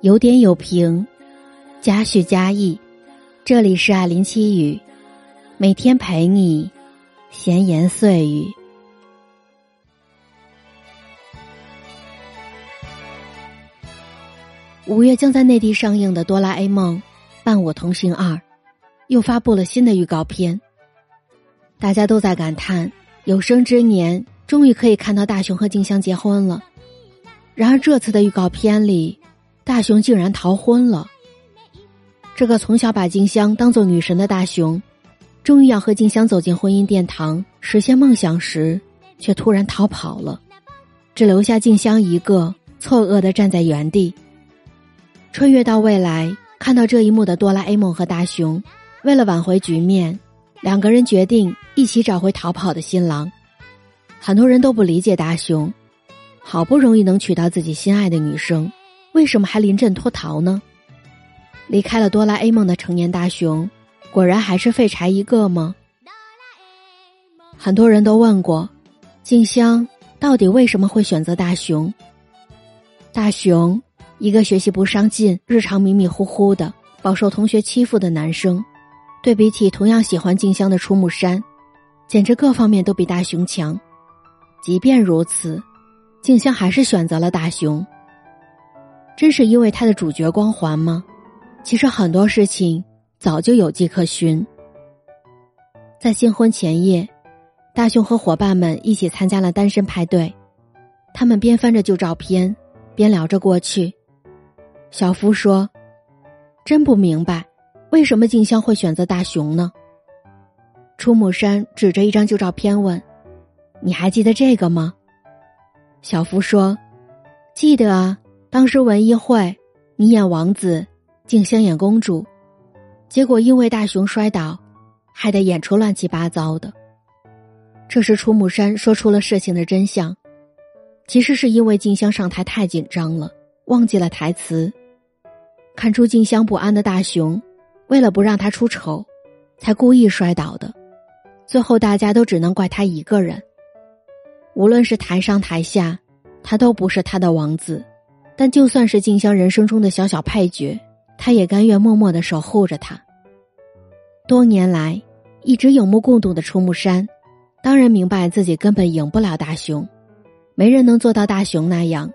有点有评，加叙加意。这里是爱林七语，每天陪你闲言碎语。五月将在内地上映的《哆啦 A 梦：伴我同行二》又发布了新的预告片，大家都在感叹有生之年终于可以看到大雄和静香结婚了。然而这次的预告片里。大雄竟然逃婚了。这个从小把静香当做女神的大雄，终于要和静香走进婚姻殿堂，实现梦想时，却突然逃跑了，只留下静香一个错愕的站在原地。穿越到未来，看到这一幕的哆啦 A 梦和大雄，为了挽回局面，两个人决定一起找回逃跑的新郎。很多人都不理解大雄，好不容易能娶到自己心爱的女生。为什么还临阵脱逃呢？离开了哆啦 A 梦的成年大雄，果然还是废柴一个吗？很多人都问过，静香到底为什么会选择大雄？大雄，一个学习不上进、日常迷迷糊糊的、饱受同学欺负的男生，对比起同样喜欢静香的出木山，简直各方面都比大雄强。即便如此，静香还是选择了大雄。真是因为他的主角光环吗？其实很多事情早就有迹可循。在新婚前夜，大雄和伙伴们一起参加了单身派对，他们边翻着旧照片，边聊着过去。小夫说：“真不明白，为什么静香会选择大雄呢？”出木山指着一张旧照片问：“你还记得这个吗？”小夫说：“记得啊。”当时文艺会，你演王子，静香演公主，结果因为大雄摔倒，害得演出乱七八糟的。这时楚木山说出了事情的真相，其实是因为静香上台太紧张了，忘记了台词。看出静香不安的大雄，为了不让他出丑，才故意摔倒的。最后大家都只能怪他一个人。无论是台上台下，他都不是他的王子。但就算是静香人生中的小小配角，他也甘愿默默的守护着她。多年来一直有目共睹的出木山，当然明白自己根本赢不了大雄，没人能做到大雄那样，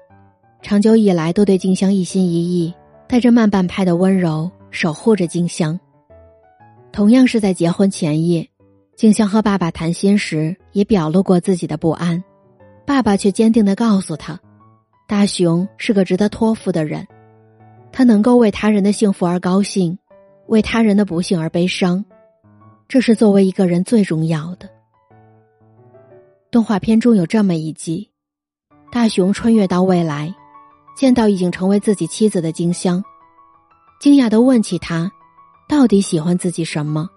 长久以来都对静香一心一意，带着慢半拍的温柔守护着静香。同样是在结婚前夜，静香和爸爸谈心时也表露过自己的不安，爸爸却坚定的告诉他。大雄是个值得托付的人，他能够为他人的幸福而高兴，为他人的不幸而悲伤，这是作为一个人最重要的。动画片中有这么一集，大雄穿越到未来，见到已经成为自己妻子的静香，惊讶的问起他，到底喜欢自己什么？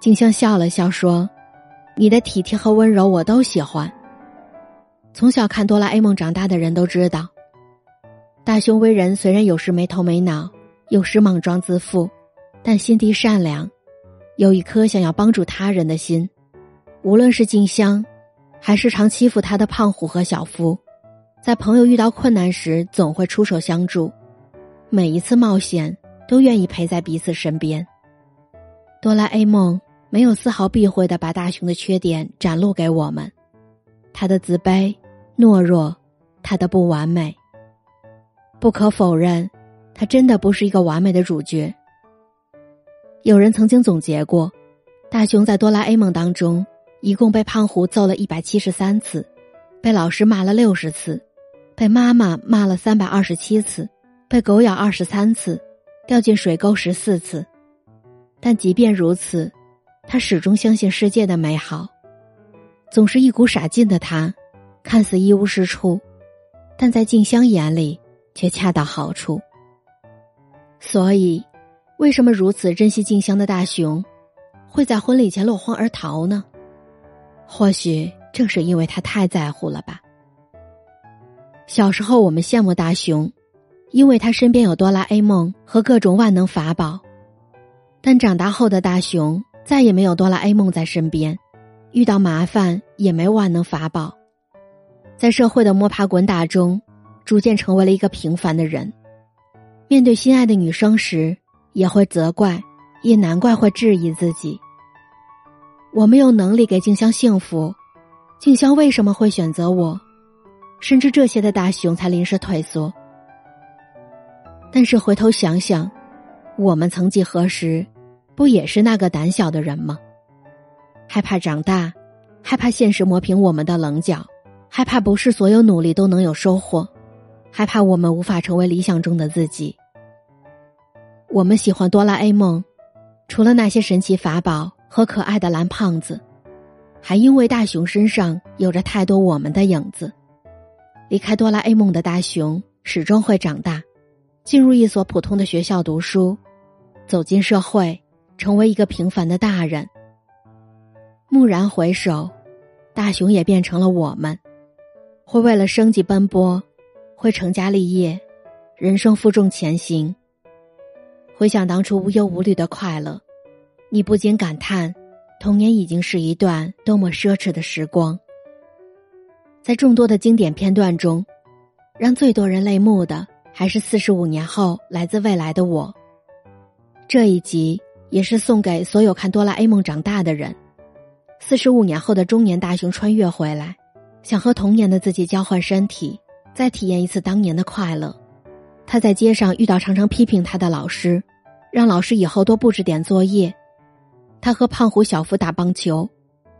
静香笑了笑说：“你的体贴和温柔我都喜欢。”从小看哆啦 A 梦长大的人都知道，大雄为人虽然有时没头没脑，有时莽撞自负，但心地善良，有一颗想要帮助他人的心。无论是静香，还是常欺负他的胖虎和小夫，在朋友遇到困难时总会出手相助，每一次冒险都愿意陪在彼此身边。哆啦 A 梦没有丝毫避讳的把大雄的缺点展露给我们，他的自卑。懦弱，他的不完美。不可否认，他真的不是一个完美的主角。有人曾经总结过，大雄在哆啦 A 梦当中，一共被胖虎揍了一百七十三次，被老师骂了六十次，被妈妈骂了三百二十七次，被狗咬二十三次，掉进水沟十四次。但即便如此，他始终相信世界的美好，总是一股傻劲的他。看似一无是处，但在静香眼里却恰到好处。所以，为什么如此珍惜静香的大雄，会在婚礼前落荒而逃呢？或许正是因为他太在乎了吧。小时候我们羡慕大雄，因为他身边有哆啦 A 梦和各种万能法宝。但长大后的大雄再也没有哆啦 A 梦在身边，遇到麻烦也没万能法宝。在社会的摸爬滚打中，逐渐成为了一个平凡的人。面对心爱的女生时，也会责怪，也难怪会质疑自己。我没有能力给静香幸福，静香为什么会选择我？甚至这些的大熊才临时退缩。但是回头想想，我们曾几何时，不也是那个胆小的人吗？害怕长大，害怕现实磨平我们的棱角，害怕不是所有努力都能有收获，害怕我们无法成为理想中的自己。我们喜欢哆啦 A 梦，除了那些神奇法宝和可爱的蓝胖子，还因为大雄身上有着太多我们的影子。离开哆啦 A 梦的大雄始终会长大，进入一所普通的学校读书，走进社会，成为一个平凡的大人。蓦然回首，大雄也变成了我们，会为了生计奔波，会成家立业，人生负重前行。回想当初无忧无虑的快乐，你不禁感叹，童年已经是一段多么奢侈的时光。在众多的经典片段中，让最多人泪目的还是四十五年后来自未来的我。这一集也是送给所有看哆啦 A 梦长大的人。四十五年后的中年大雄穿越回来，想和童年的自己交换身体，再体验一次当年的快乐。他在街上遇到常常批评他的老师，让老师以后多布置点作业。他和胖虎、小夫打棒球，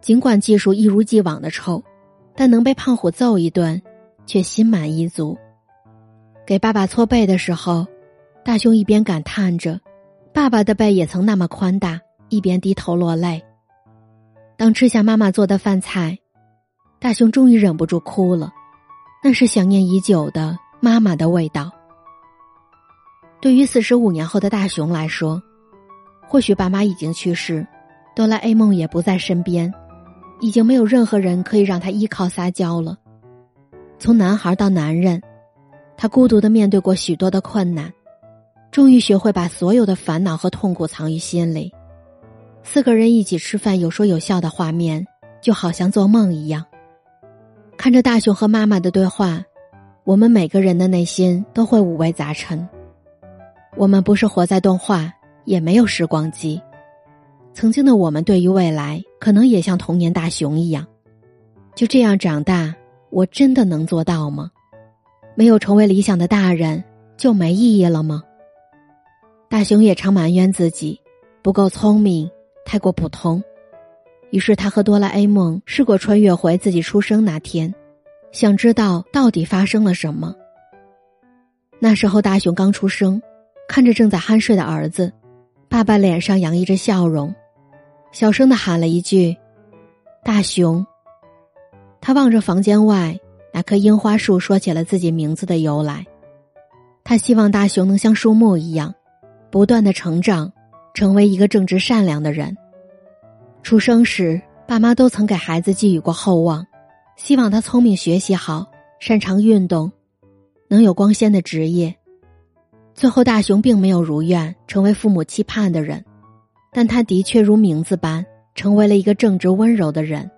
尽管技术一如既往的臭，但能被胖虎揍一顿，却心满意足。给爸爸搓背的时候，大雄一边感叹着爸爸的背也曾那么宽大，一边低头落泪。当吃下妈妈做的饭菜，大雄终于忍不住哭了，那是想念已久的妈妈的味道。对于四十五年后的大雄来说，或许爸妈已经去世，哆啦 A 梦也不在身边，已经没有任何人可以让他依靠撒娇了。从男孩到男人，他孤独的面对过许多的困难，终于学会把所有的烦恼和痛苦藏于心里。四个人一起吃饭，有说有笑的画面，就好像做梦一样。看着大雄和妈妈的对话，我们每个人的内心都会五味杂陈。我们不是活在动画，也没有时光机。曾经的我们，对于未来，可能也像童年大雄一样，就这样长大。我真的能做到吗？没有成为理想的大人，就没意义了吗？大雄也常埋怨自己不够聪明。太过普通，于是他和哆啦 A 梦试过穿越回自己出生那天，想知道到底发生了什么。那时候大雄刚出生，看着正在酣睡的儿子，爸爸脸上洋溢着笑容，小声的喊了一句：“大雄。”他望着房间外那棵樱花树，说起了自己名字的由来。他希望大雄能像树木一样，不断的成长。成为一个正直善良的人。出生时，爸妈都曾给孩子寄予过厚望，希望他聪明、学习好、擅长运动，能有光鲜的职业。最后，大雄并没有如愿成为父母期盼的人，但他的确如名字般成为了一个正直温柔的人。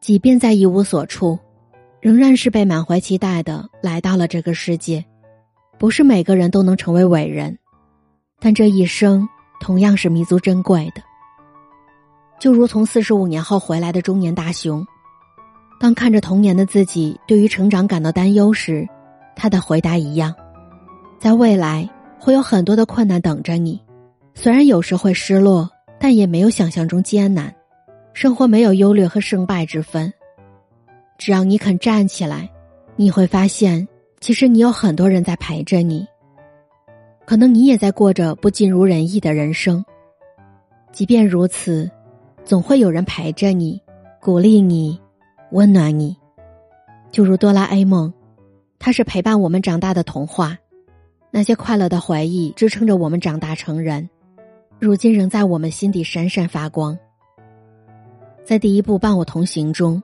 即便在一无所处，仍然是被满怀期待的来到了这个世界。不是每个人都能成为伟人，但这一生。同样是弥足珍贵的，就如从四十五年后回来的中年大雄，当看着童年的自己对于成长感到担忧时，他的回答一样：在未来会有很多的困难等着你，虽然有时会失落，但也没有想象中艰难。生活没有优劣和胜败之分，只要你肯站起来，你会发现，其实你有很多人在陪着你。可能你也在过着不尽如人意的人生，即便如此，总会有人陪着你，鼓励你，温暖你。就如哆啦 A 梦，它是陪伴我们长大的童话，那些快乐的回忆支撑着我们长大成人，如今仍在我们心底闪闪发光。在第一部《伴我同行》中，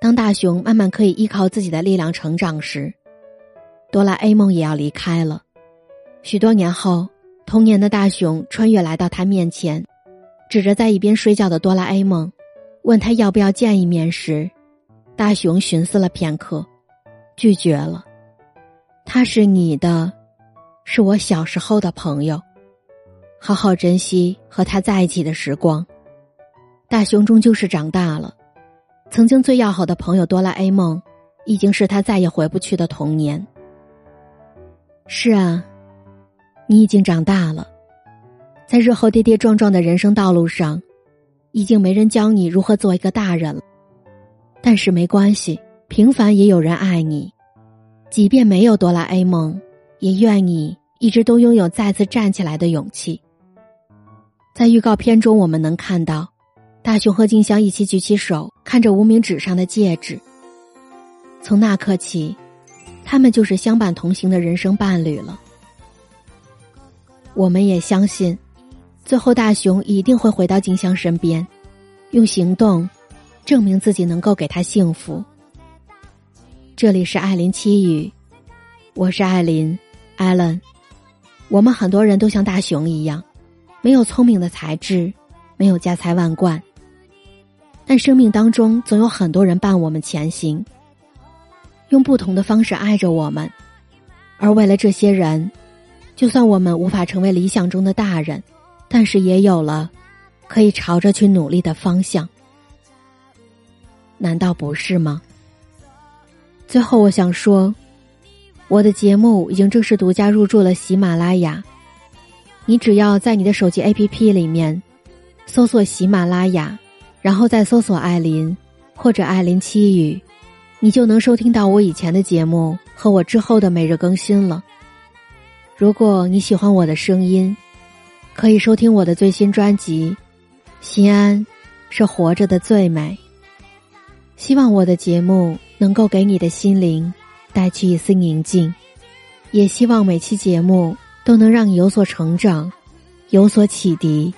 当大雄慢慢可以依靠自己的力量成长时，哆啦 A 梦也要离开了。许多年后，童年的大雄穿越来到他面前，指着在一边睡觉的哆啦 A 梦，问他要不要见一面时，大雄寻思了片刻，拒绝了。他是你的，是我小时候的朋友，好好珍惜和他在一起的时光。大雄终究是长大了，曾经最要好的朋友哆啦 A 梦，已经是他再也回不去的童年。是啊，你已经长大了，在日后跌跌撞撞的人生道路上，已经没人教你如何做一个大人了。但是没关系，平凡也有人爱你。即便没有哆啦 A 梦，也愿你一直都拥有再次站起来的勇气。在预告片中，我们能看到大雄和静香一起举起手，看着无名指上的戒指。从那刻起，他们就是相伴同行的人生伴侣了。我们也相信，最后大雄一定会回到静香身边，用行动证明自己能够给她幸福。这里是艾琳七语，我是艾琳，艾伦。我们很多人都像大雄一样，没有聪明的才智，没有家财万贯，但生命当中总有很多人伴我们前行，用不同的方式爱着我们。而为了这些人，就算我们无法成为理想中的大人，但是也有了可以朝着去努力的方向。难道不是吗？最后，我想说，我的节目已经正式独家入驻了喜马拉雅。你只要在你的手机 APP 里面搜索喜马拉雅，然后再搜索艾琳或者艾琳七语，你就能收听到我以前的节目和我之后的每日更新了。如果你喜欢我的声音，可以收听我的最新专辑《心安是活着的最美》。希望我的节目。能够给你的心灵带去一丝宁静，也希望每期节目都能让你有所成长，有所启迪。